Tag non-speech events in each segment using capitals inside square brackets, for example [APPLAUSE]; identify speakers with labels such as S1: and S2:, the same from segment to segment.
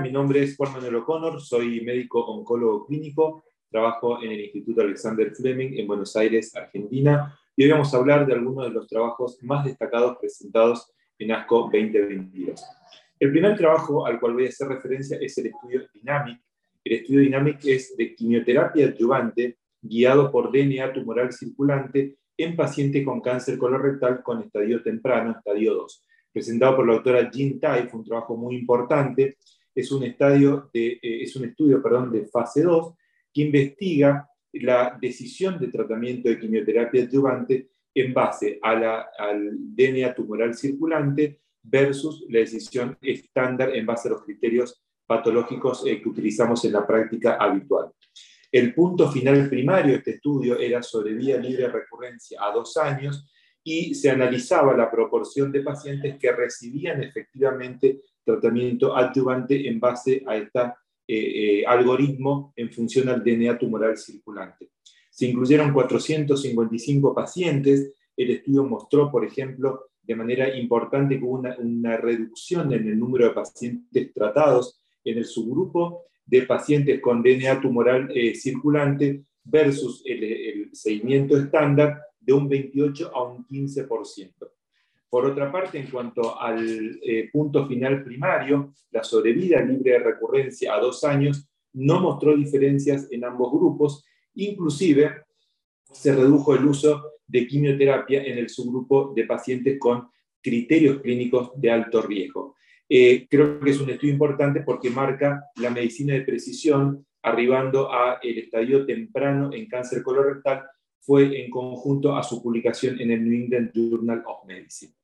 S1: Mi nombre es Juan Manuel O'Connor, soy médico oncólogo clínico, trabajo en el Instituto Alexander Fleming en Buenos Aires, Argentina, y hoy vamos a hablar de algunos de los trabajos más destacados presentados en ASCO 2022. El primer trabajo al cual voy a hacer referencia es el estudio Dynamic. El estudio Dynamic es de quimioterapia adyuvante guiado por DNA tumoral circulante en paciente con cáncer colorectal con estadio temprano, estadio 2 presentado por la doctora Jean Tai, fue un trabajo muy importante, es un, de, eh, es un estudio perdón, de fase 2 que investiga la decisión de tratamiento de quimioterapia adyuvante en base a la, al DNA tumoral circulante versus la decisión estándar en base a los criterios patológicos eh, que utilizamos en la práctica habitual. El punto final primario de este estudio era sobre vía libre de recurrencia a dos años y se analizaba la proporción de pacientes que recibían efectivamente tratamiento adyuvante en base a este algoritmo en función al DNA tumoral circulante. Se incluyeron 455 pacientes. El estudio mostró, por ejemplo, de manera importante que hubo una, reducción en el número de pacientes tratados en el subgrupo de pacientes con DNA tumoral eh, circulante versus el, el seguimiento estándar de un 28 a un 15%. Por otra parte, en cuanto al eh, punto final primario, la sobrevida libre de recurrencia a dos años no mostró diferencias en ambos grupos, inclusive se redujo el uso de quimioterapia en el subgrupo de pacientes con criterios clínicos de alto riesgo. Eh, creo que es un estudio importante porque marca la medicina de precisión arribando a el estadio temprano en cáncer colorectal fue en conjunto a su publicación en el New England Journal of Medicine.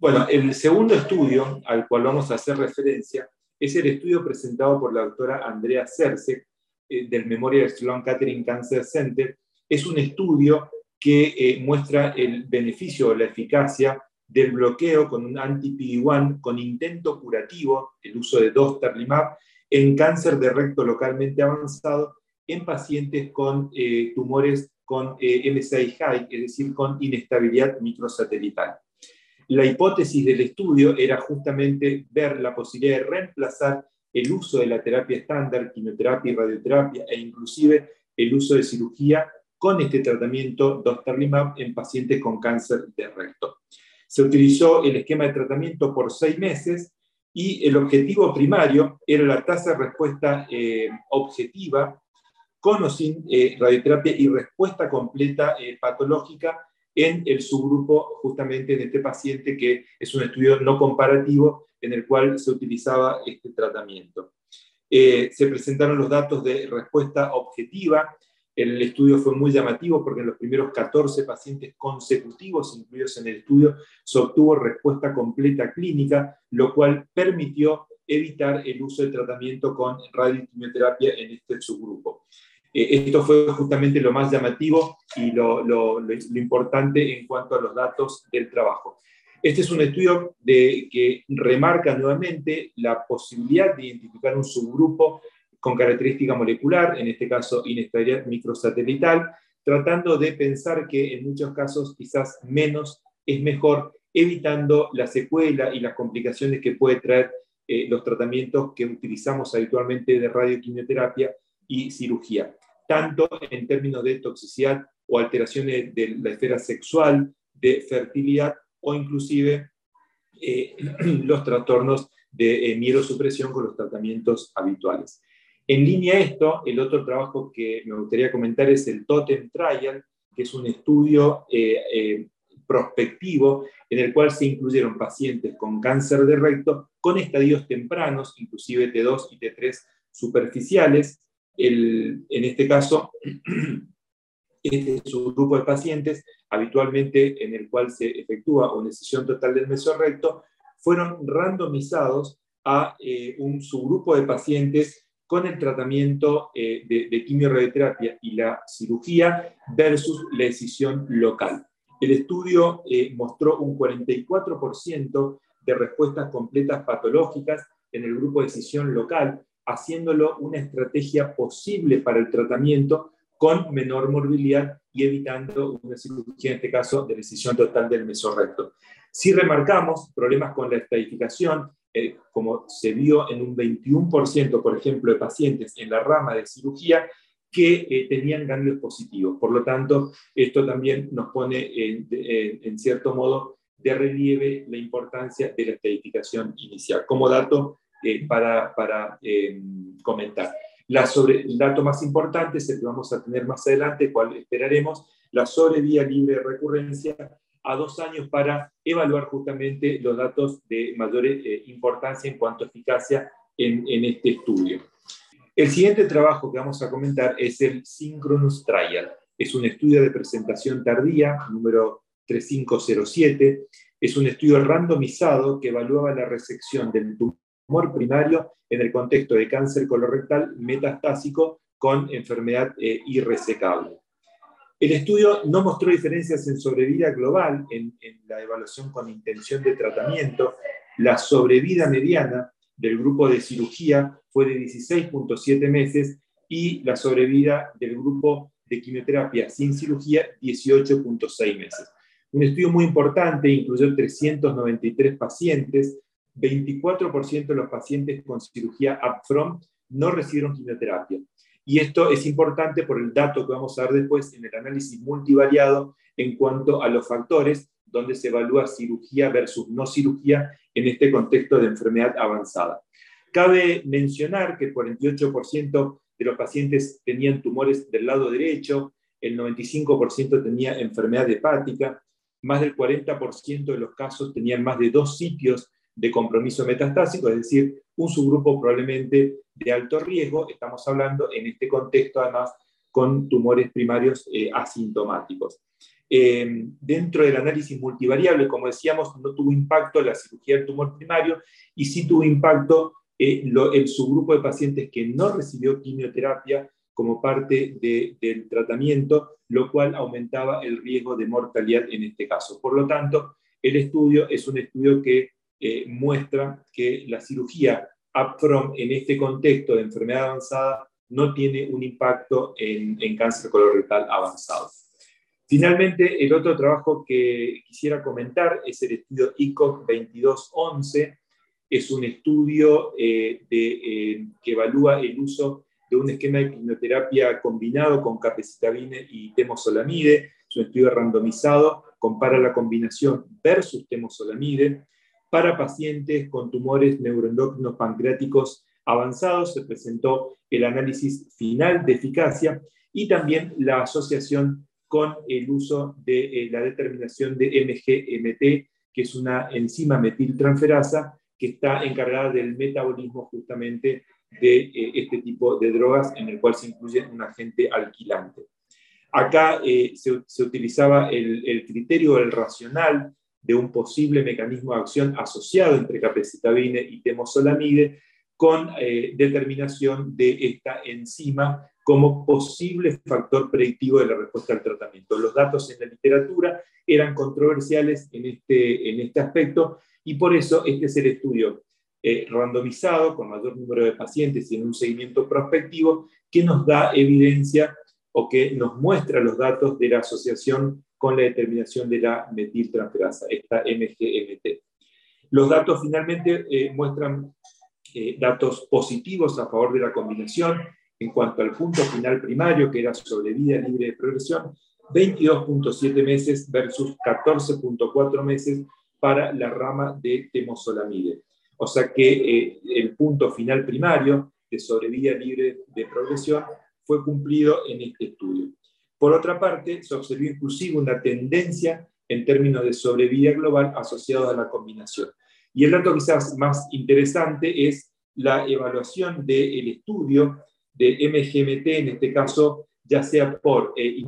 S1: Bueno, el segundo estudio al cual vamos a hacer referencia es el estudio presentado por la doctora Andrea Cersek eh, del Memorial Sloan Kettering Cancer Center. Es un estudio que eh, muestra el beneficio o la eficacia del bloqueo con un anti-PD-1 con intento curativo, el uso de dostarlimab, en cáncer de recto localmente avanzado en pacientes con eh, tumores con MSI high, es decir, con inestabilidad microsatelital. La hipótesis del estudio era justamente ver la posibilidad de reemplazar el uso de la terapia estándar, quimioterapia y radioterapia, e inclusive el uso de cirugía con este tratamiento dostarlimab en pacientes con cáncer de recto. Se utilizó el esquema de tratamiento por seis meses y el objetivo primario era la tasa de respuesta eh, objetiva con o sin eh, radioterapia y respuesta completa eh, patológica en el subgrupo justamente de este paciente que es un estudio no comparativo en el cual se utilizaba este tratamiento. Eh, se presentaron los datos de respuesta objetiva. El estudio fue muy llamativo porque en los primeros 14 pacientes consecutivos incluidos en el estudio se obtuvo respuesta completa clínica, lo cual permitió evitar el uso de tratamiento con radioquimioterapia en este subgrupo. Eh, esto fue justamente lo más llamativo y lo, importante en cuanto a los datos del trabajo. Este es un estudio que remarca nuevamente la posibilidad de identificar un subgrupo con característica molecular, en este caso inestabilidad microsatelital, tratando de pensar que en muchos casos quizás menos es mejor, evitando la secuela y las complicaciones que puede traer eh, los tratamientos que utilizamos habitualmente de radioquimioterapia y cirugía, tanto en términos de toxicidad o alteraciones de la esfera sexual, de fertilidad o inclusive eh, [CLEARS THROAT] los trastornos de eh, mielosupresión con los tratamientos habituales. En línea a esto, el otro trabajo que me gustaría comentar es el Totem Trial, que es un estudio eh, prospectivo en el cual se incluyeron pacientes con cáncer de recto con estadios tempranos, inclusive T2 y T3 superficiales, en este caso, [CLEARS THROAT] este es un grupo de pacientes, habitualmente en el cual se efectúa una decisión total del mesorrecto, fueron randomizados a eh, un subgrupo de pacientes con el tratamiento eh, de, de quimioradioterapia y la cirugía versus la decisión local. El estudio eh, mostró un 44% de respuestas completas patológicas en el grupo de decisión local, haciéndolo una estrategia posible para el tratamiento con menor morbilidad y evitando una cirugía, en este caso, de decisión total del mesorrecto. Si remarcamos problemas con la estadificación como se vio en un 21%, por ejemplo, de pacientes en la rama de cirugía, que tenían ganglios positivos. Por lo tanto, esto también nos pone en cierto modo de relieve la importancia de la estadificación inicial. Como dato eh, para, eh, comentar. La sobre, el dato más importante es el que vamos a tener más adelante, cual esperaremos, la sobrevía libre de recurrencia a dos años para evaluar justamente los datos de mayor eh, importancia en cuanto a eficacia en, en, este estudio. El siguiente trabajo que vamos a comentar es el Synchronous Trial. Es un estudio de presentación tardía, número 3507. Es un estudio randomizado que evaluaba la resección del tumor primario en el contexto de cáncer colorectal metastásico con enfermedad eh, irresecable. El estudio no mostró diferencias en sobrevida global en, en, la evaluación con intención de tratamiento. La sobrevida mediana del grupo de cirugía fue de 16.7 meses y la sobrevida del grupo de quimioterapia sin cirugía 18.6 meses. Un estudio muy importante incluyó 393 pacientes, 24% de los pacientes con cirugía upfront no recibieron quimioterapia. Y esto es importante por el dato que vamos a ver después en el análisis multivariado en cuanto a los factores donde se evalúa cirugía versus no cirugía en este contexto de enfermedad avanzada. Cabe mencionar que el 48% de los pacientes tenían tumores del lado derecho, el 95% tenía enfermedad hepática, más del 40% de los casos tenían más de dos sitios de compromiso metastásico, es decir, un subgrupo probablemente de alto riesgo, estamos hablando en este contexto además con tumores primarios eh, asintomáticos. Eh, dentro del análisis multivariable, como decíamos, no tuvo impacto la cirugía del tumor primario y sí tuvo impacto eh, el subgrupo de pacientes que no recibió quimioterapia como parte del tratamiento, lo cual aumentaba el riesgo de mortalidad en este caso. Por lo tanto, el estudio es un estudio que eh, muestra que la cirugía upfront en este contexto de enfermedad avanzada no tiene un impacto en, en cáncer colorectal avanzado. Finalmente, el otro trabajo que quisiera comentar es el estudio ICOC 2211. Es un estudio eh, eh, que evalúa el uso de un esquema de quimioterapia combinado con capecitabine y temosolamide. Es un estudio randomizado, compara la combinación versus temosolamide. Para pacientes con tumores neuroendocrinos pancreáticos avanzados se presentó el análisis final de eficacia y también la asociación con el uso de eh, la determinación de MGMT, que es una enzima metiltransferasa que está encargada del metabolismo justamente de eh, este tipo de drogas en el cual se incluye un agente alquilante. Acá eh, se, utilizaba el, el, criterio del racional de un posible mecanismo de acción asociado entre capecitabine y temosolamide con eh, determinación de esta enzima como posible factor predictivo de la respuesta al tratamiento. Los datos en la literatura eran controversiales en este, en este aspecto y por eso este es el estudio eh, randomizado con mayor número de pacientes y en un seguimiento prospectivo que nos da evidencia o que nos muestra los datos de la asociación con la determinación de la metiltransferasa, esta MGMT. Los datos finalmente eh, muestran eh, datos positivos a favor de la combinación en cuanto al punto final primario, que era sobrevida libre de progresión, 22.7 meses versus 14.4 meses para la rama de temosolamide. O sea que eh, el punto final primario de sobrevida libre de progresión fue cumplido en este estudio. Por otra parte, se observó inclusive una tendencia en términos de sobrevida global asociada a la combinación. Y el dato quizás más interesante es la evaluación del estudio de MGMT, en este caso, ya sea por eh,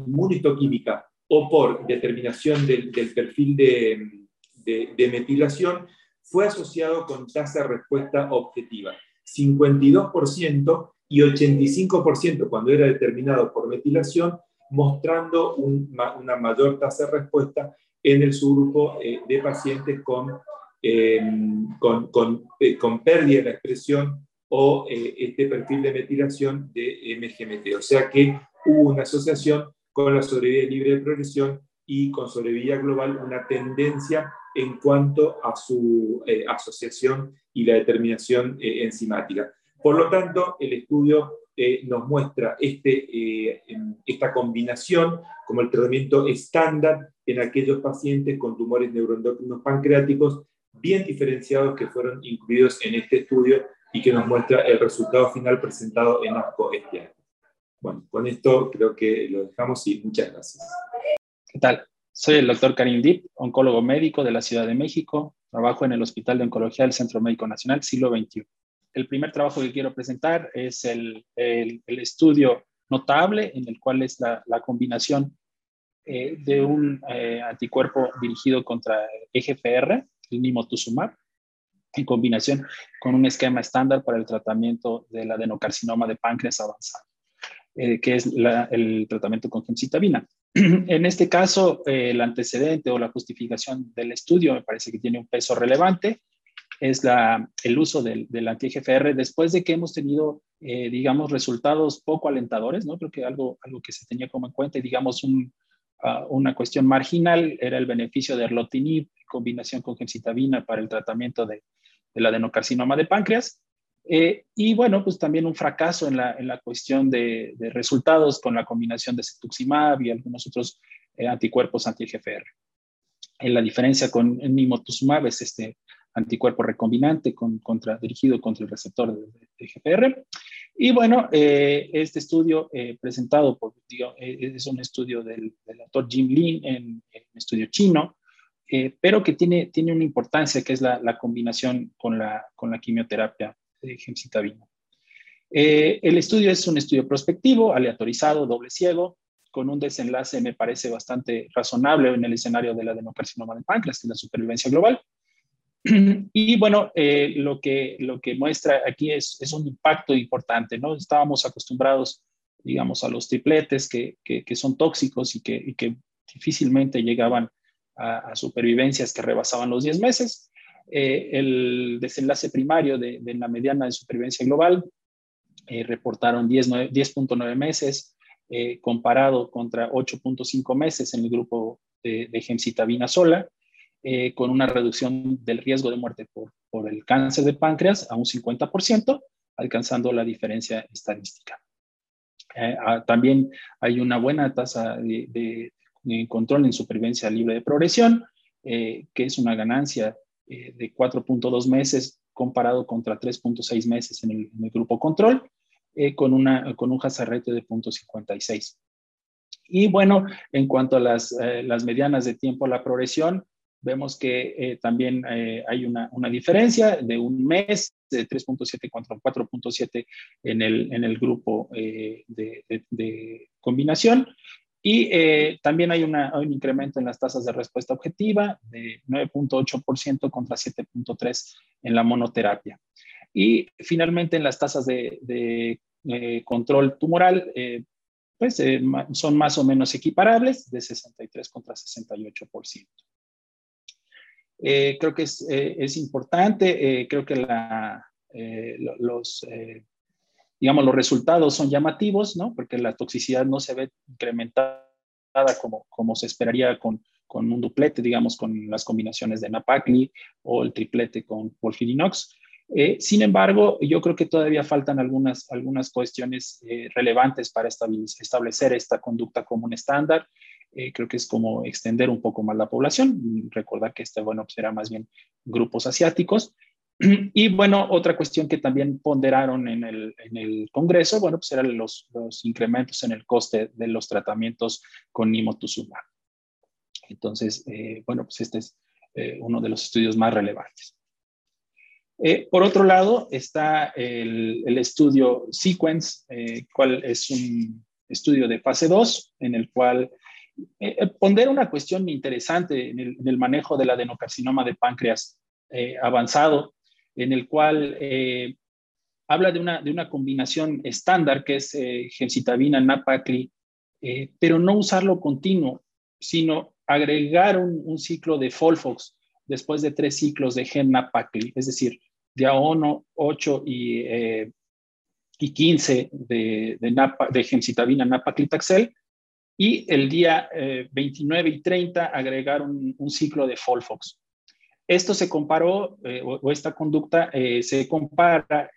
S1: o por determinación del, perfil de, de metilación, fue asociado con tasa de respuesta objetiva, 52% y 85% cuando era determinado por metilación, mostrando una mayor tasa de respuesta en el subgrupo eh, de pacientes con, em, con, con, eh, con, pérdida de la expresión o eh, este perfil de metilación de MGMT. O sea que hubo una asociación con la sobrevida libre de progresión y con sobrevida global una tendencia en cuanto a su asociación y la determinación enzimática. Por lo tanto, el estudio nos muestra este, esta combinación como el tratamiento estándar en aquellos pacientes con tumores neuroendocrinos pancreáticos bien diferenciados que fueron incluidos en este estudio y que nos muestra el resultado final presentado en ASCO este año. Bueno, con esto creo que lo dejamos y muchas gracias.
S2: ¿Qué tal? Soy el doctor Karim Dip, oncólogo médico de la Ciudad de México. Trabajo en el Hospital de Oncología del Centro Médico Nacional, siglo XXI. El primer trabajo que quiero presentar es el, estudio notable en el cual es la, combinación eh, de un eh, anticuerpo dirigido contra EGFR, el nimotuzumab, en combinación con un esquema estándar para el tratamiento del adenocarcinoma de páncreas avanzado, eh, que es el tratamiento con gemcitabina. [CLEARS THROAT] en este caso, el antecedente o la justificación del estudio me parece que tiene un peso relevante, es la, el uso del, del anti-GFR después de que hemos tenido, eh, digamos, resultados poco alentadores, ¿no? Creo que algo, algo que se tenía como en cuenta y, digamos, un, uh, una cuestión marginal era el beneficio de erlotinib en combinación con gemcitabina para el tratamiento de, del adenocarcinoma de páncreas. Eh, y bueno, pues también un fracaso en la, en la cuestión de, de, resultados con la combinación de cetuximab y algunos otros eh, anticuerpos anti-GFR. En la diferencia con el nimotuzumab es este anticuerpo recombinante con, contra, dirigido contra el receptor de, de GFR. Y bueno, eh, este estudio eh, presentado por, digo, eh, es un estudio del, del autor Jim Lin en, un estudio chino, pero que tiene, tiene una importancia que es la, combinación con la, con la quimioterapia de gemcitabina. El estudio es un estudio prospectivo, aleatorizado, doble ciego, con un desenlace me parece bastante razonable en el escenario de la adenocarcinoma de páncreas, que es la supervivencia global. [CLEARS THROAT] Y bueno, eh, lo, que, lo que muestra aquí es, un impacto importante, ¿no? Estábamos acostumbrados, digamos, a los tripletes que, que, son tóxicos y que, que difícilmente llegaban a, supervivencias que rebasaban los 10 meses. Eh, el desenlace primario de, de, la mediana de supervivencia global eh, reportaron 10.9 10 meses, eh, comparado contra 8.5 meses en el grupo de, de gemcitabina sola, eh, con una reducción del riesgo de muerte por, el cáncer de páncreas a un 50%, alcanzando la diferencia estadística. Eh, ah, también hay una buena tasa de, control en supervivencia libre de progresión, eh, que es una ganancia de 4.2 meses comparado contra 3.6 meses en el, grupo control, con, una, con un hazard ratio de 0.56. Y bueno, en cuanto a las, las medianas de tiempo a la progresión, vemos que eh, también eh, hay una, diferencia de un mes, de 3.7 contra 4.7 en el, en el grupo eh, de, combinación. Y también hay, una, hay, un incremento en las tasas de respuesta objetiva de 9.8% contra 7.3% en la monoterapia. Y finalmente en las tasas de, de control tumoral, pues son más o menos equiparables, de 63 contra 68%. Eh, creo que es, eh, es importante, eh, creo que la, los, digamos, los resultados son llamativos, ¿no? Porque la toxicidad no se ve incrementada como, como se esperaría con, con un duplete, digamos, con las combinaciones de Napacli o el triplete con Volfirinox. Eh, sin embargo, yo creo que todavía faltan algunas, algunas cuestiones eh, relevantes para establecer esta conducta como un estándar. Eh, creo que es como extender un poco más la población. Recordar que este, bueno, será más bien grupos asiáticos. [CLEARS THROAT] Y bueno, otra cuestión que también ponderaron en el, en el Congreso, bueno, pues eran los, los, incrementos en el coste de los tratamientos con nimotuzumab. Entonces, eh, bueno, pues este es eh, uno de los estudios más relevantes. Eh, por otro lado, está el, el estudio Sequence, cual es un estudio de fase 2, en el cual eh, eh, pondera una cuestión interesante en el, en el, manejo del adenocarcinoma de páncreas eh, avanzado, en el cual eh, habla de una, de una combinación estándar que es gemcitabina, napacli, pero no usarlo continuo, sino agregar un, ciclo de Folfox después de tres ciclos de gem napacli, es decir, día 1, 8 y, y 15 de, de, napa, de gemcitabina napaclitaxel, y el día eh, 29 y 30 agregar un, ciclo de Folfox. Esto se comparó, o, esta conducta se compara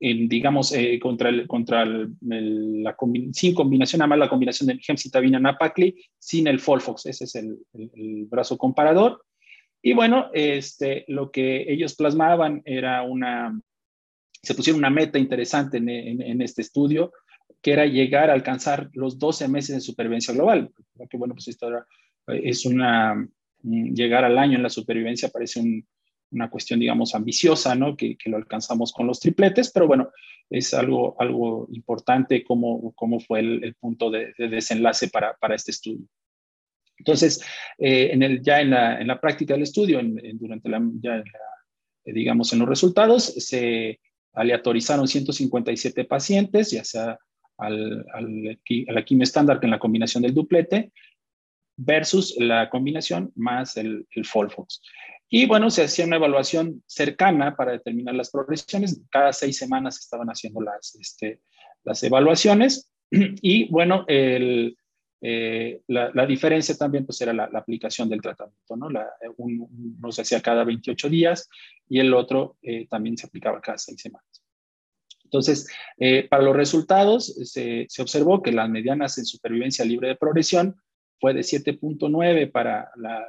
S2: en, digamos, contra, el, contra el, la sin combinación, además la combinación de gemcitabina napacli sin el Folfox, ese es el, brazo comparador. Y bueno, este, lo que ellos plasmaban era una, se pusieron una meta interesante en, este estudio, que era llegar a alcanzar los 12 meses de supervivencia global. Que bueno, pues esto es una, mm, llegar al año en la supervivencia parece una cuestión, digamos, ambiciosa, ¿no? Que, que, lo alcanzamos con los tripletes, pero bueno, es algo, algo importante como, como fue el, punto de, desenlace para, para, este estudio. Entonces, eh, en el, ya en la, en la, práctica del estudio, en, durante la, ya digamos, en los resultados, se aleatorizaron 157 pacientes, ya sea al, al, a la quimio estándar en la combinación del duplete versus la combinación más el, el Folfox. Y bueno, se hacía una evaluación cercana para determinar las progresiones. Cada seis semanas estaban haciendo las, este, las evaluaciones. [CLEARS THROAT] Y bueno, el, eh, la, diferencia también pues era la, aplicación del tratamiento, ¿no? La, uno se hacía cada 28 días y el otro eh, también se aplicaba cada seis semanas. Entonces, eh, para los resultados se, se, observó que las medianas en supervivencia libre de progresión fue de 7.9 para la,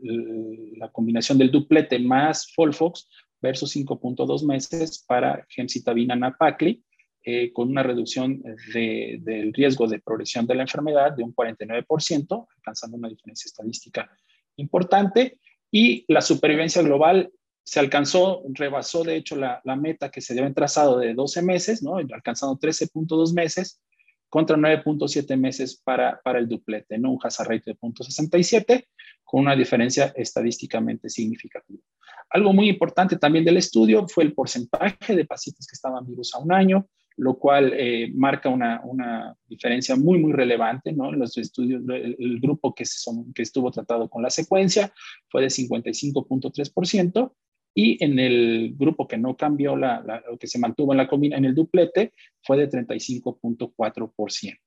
S2: la, combinación del duplete más Folfox versus 5.2 meses para gemcitabina napacli eh, con una reducción del riesgo de progresión de la enfermedad de un 49%, alcanzando una diferencia estadística importante. Y la supervivencia global se alcanzó, rebasó de hecho la, meta que se había trazado de 12 meses, ¿no? alcanzando 13.2 meses contra 9.7 meses para, para el duplete, ¿no? un hazard rate de 0.67 con una diferencia estadísticamente significativa. Algo muy importante también del estudio fue el porcentaje de pacientes que estaban vivos a un año, lo cual eh, marca una, una, diferencia muy, muy relevante, ¿no? En los estudios, el, grupo que, son, que estuvo tratado con la secuencia fue de 55.3% y en el grupo que no cambió, la, la, que se mantuvo en, la, en el duplete, fue de 35.4%.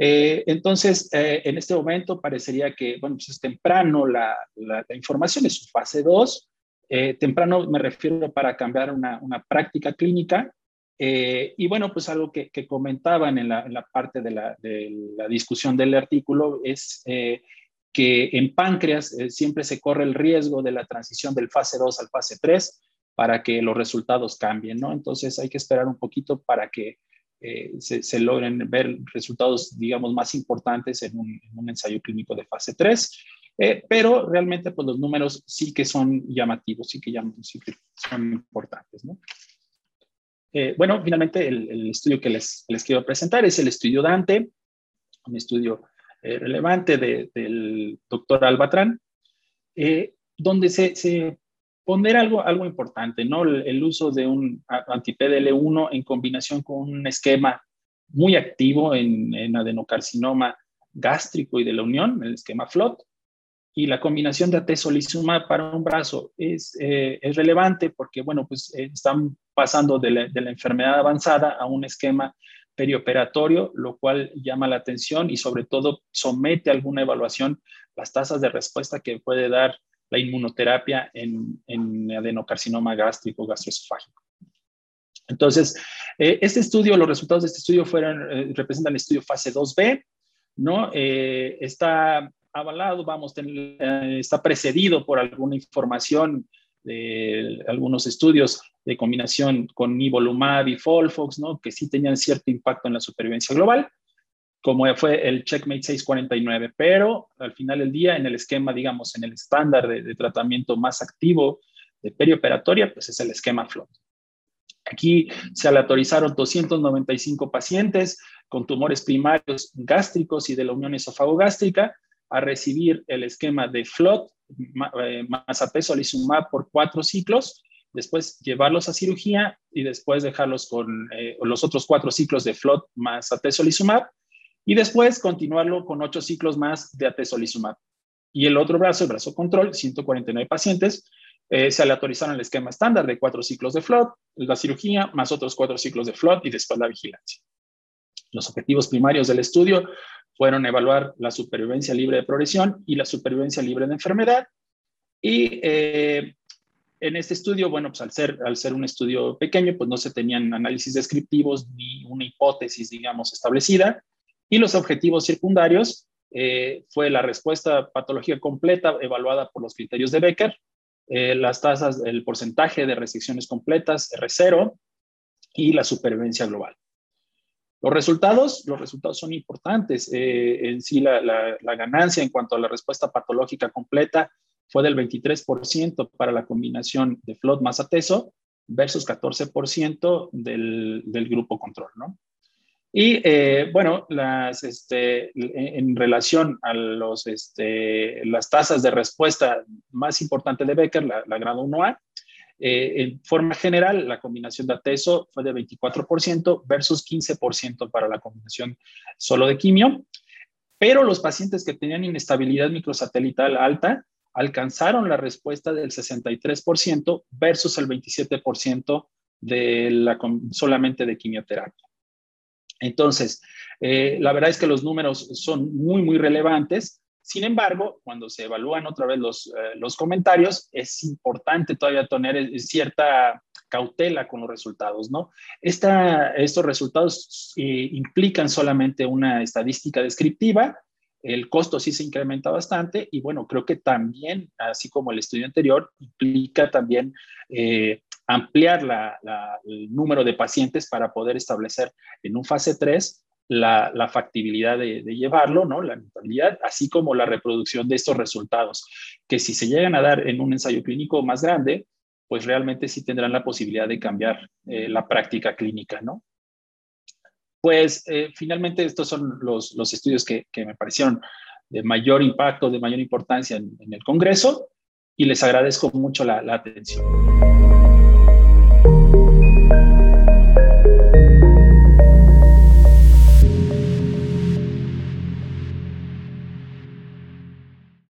S2: Eh, entonces, eh, en este momento parecería que, bueno, pues es temprano la, la, la información, es su fase 2, eh, temprano me refiero para cambiar una, una práctica clínica. Eh, y bueno, pues algo que, que comentaban en la, en la parte de de la, discusión del artículo es eh, que en páncreas siempre se corre el riesgo de la transición del fase 2 al fase 3 para que los resultados cambien, ¿no? Entonces hay que esperar un poquito para que se, se, logren ver resultados, digamos, más importantes en un, en un ensayo clínico de fase 3. Eh, pero realmente pues los números sí que son llamativos, sí que, son importantes. ¿no? Eh, bueno, finalmente el, estudio que les, les, quiero presentar es el estudio Dante, un estudio eh, relevante de, del doctor Albatrán, donde se, se pondera algo, algo importante, ¿no? El, uso de un anti-PDL1 en combinación con un esquema muy activo en, en adenocarcinoma gástrico y de la unión, el esquema FLOT, y la combinación de atezolizumab para un brazo es, eh, es relevante porque, bueno, pues eh, están pasando de la, enfermedad avanzada a un esquema perioperatorio, lo cual llama la atención y sobre todo somete a alguna evaluación las tasas de respuesta que puede dar la inmunoterapia en, en adenocarcinoma gástrico gastroesofágico. Entonces, eh, este estudio, los resultados de este estudio fueron, representan el estudio fase 2B, ¿no? está avalado, vamos, eh, está precedido por alguna información de algunos estudios de combinación con nivolumab y Folfox, ¿no? que sí tenían cierto impacto en la supervivencia global, como fue el Checkmate 649, pero al final del día, en el esquema, digamos, en el estándar de, tratamiento más activo de perioperatoria, pues es el esquema FLOT. Aquí se aleatorizaron 295 pacientes con tumores primarios gástricos y de la unión esofagogástrica, a recibir el esquema de FLOT eh, más atezolizumab por cuatro ciclos, después llevarlos a cirugía y después dejarlos con eh, los otros cuatro ciclos de FLOT más atezolizumab y después continuarlo con ocho ciclos más de atezolizumab. Y el otro brazo, el brazo control, 149 pacientes, eh, se aleatorizaron el esquema estándar de cuatro ciclos de FLOT, la cirugía, más otros cuatro ciclos de FLOT y después la vigilancia. Los objetivos primarios del estudio fueron evaluar la supervivencia libre de progresión y la supervivencia libre de enfermedad. Y eh, en este estudio, bueno, pues al ser, al ser un estudio pequeño, pues no se tenían análisis descriptivos ni una hipótesis, digamos, establecida. Y los objetivos secundarios eh, fue la respuesta patológica completa evaluada por los criterios de Becker, eh, las tasas, el porcentaje de resecciones completas, R0, y la supervivencia global. Los resultados, los resultados son importantes. Eh, en sí, la, ganancia en cuanto a la respuesta patológica completa fue del 23% para la combinación de FLOT más ATESO versus 14% del, grupo control, ¿no? Y eh, bueno, las, este, en relación a los, este, las tasas de respuesta más importantes de Becker, la, la grado 1A, eh, en forma general, la combinación de ATESO fue de 24% versus 15% para la combinación solo de quimio, pero los pacientes que tenían inestabilidad microsatelital alta alcanzaron la respuesta del 63% versus el 27% de la, solamente de quimioterapia. Entonces, eh, la verdad es que los números son muy, muy relevantes. Sin embargo, cuando se evalúan otra vez los, eh, los comentarios, es importante todavía tener eh, cierta cautela con los resultados, ¿no? Esta, estos resultados implican solamente una estadística descriptiva, el costo sí se incrementa bastante y bueno, creo que también, así como el estudio anterior, implica también ampliar el número de pacientes para poder establecer en un fase 3 la, factibilidad de, llevarlo, ¿no? la rentabilidad, así como la reproducción de estos resultados, que si se llegan a dar en un ensayo clínico más grande, pues realmente sí tendrán la posibilidad de cambiar eh, la práctica clínica, ¿no? Pues eh, finalmente estos son los, estudios que, me parecieron de mayor impacto, de mayor importancia en, el Congreso y les agradezco mucho la atención.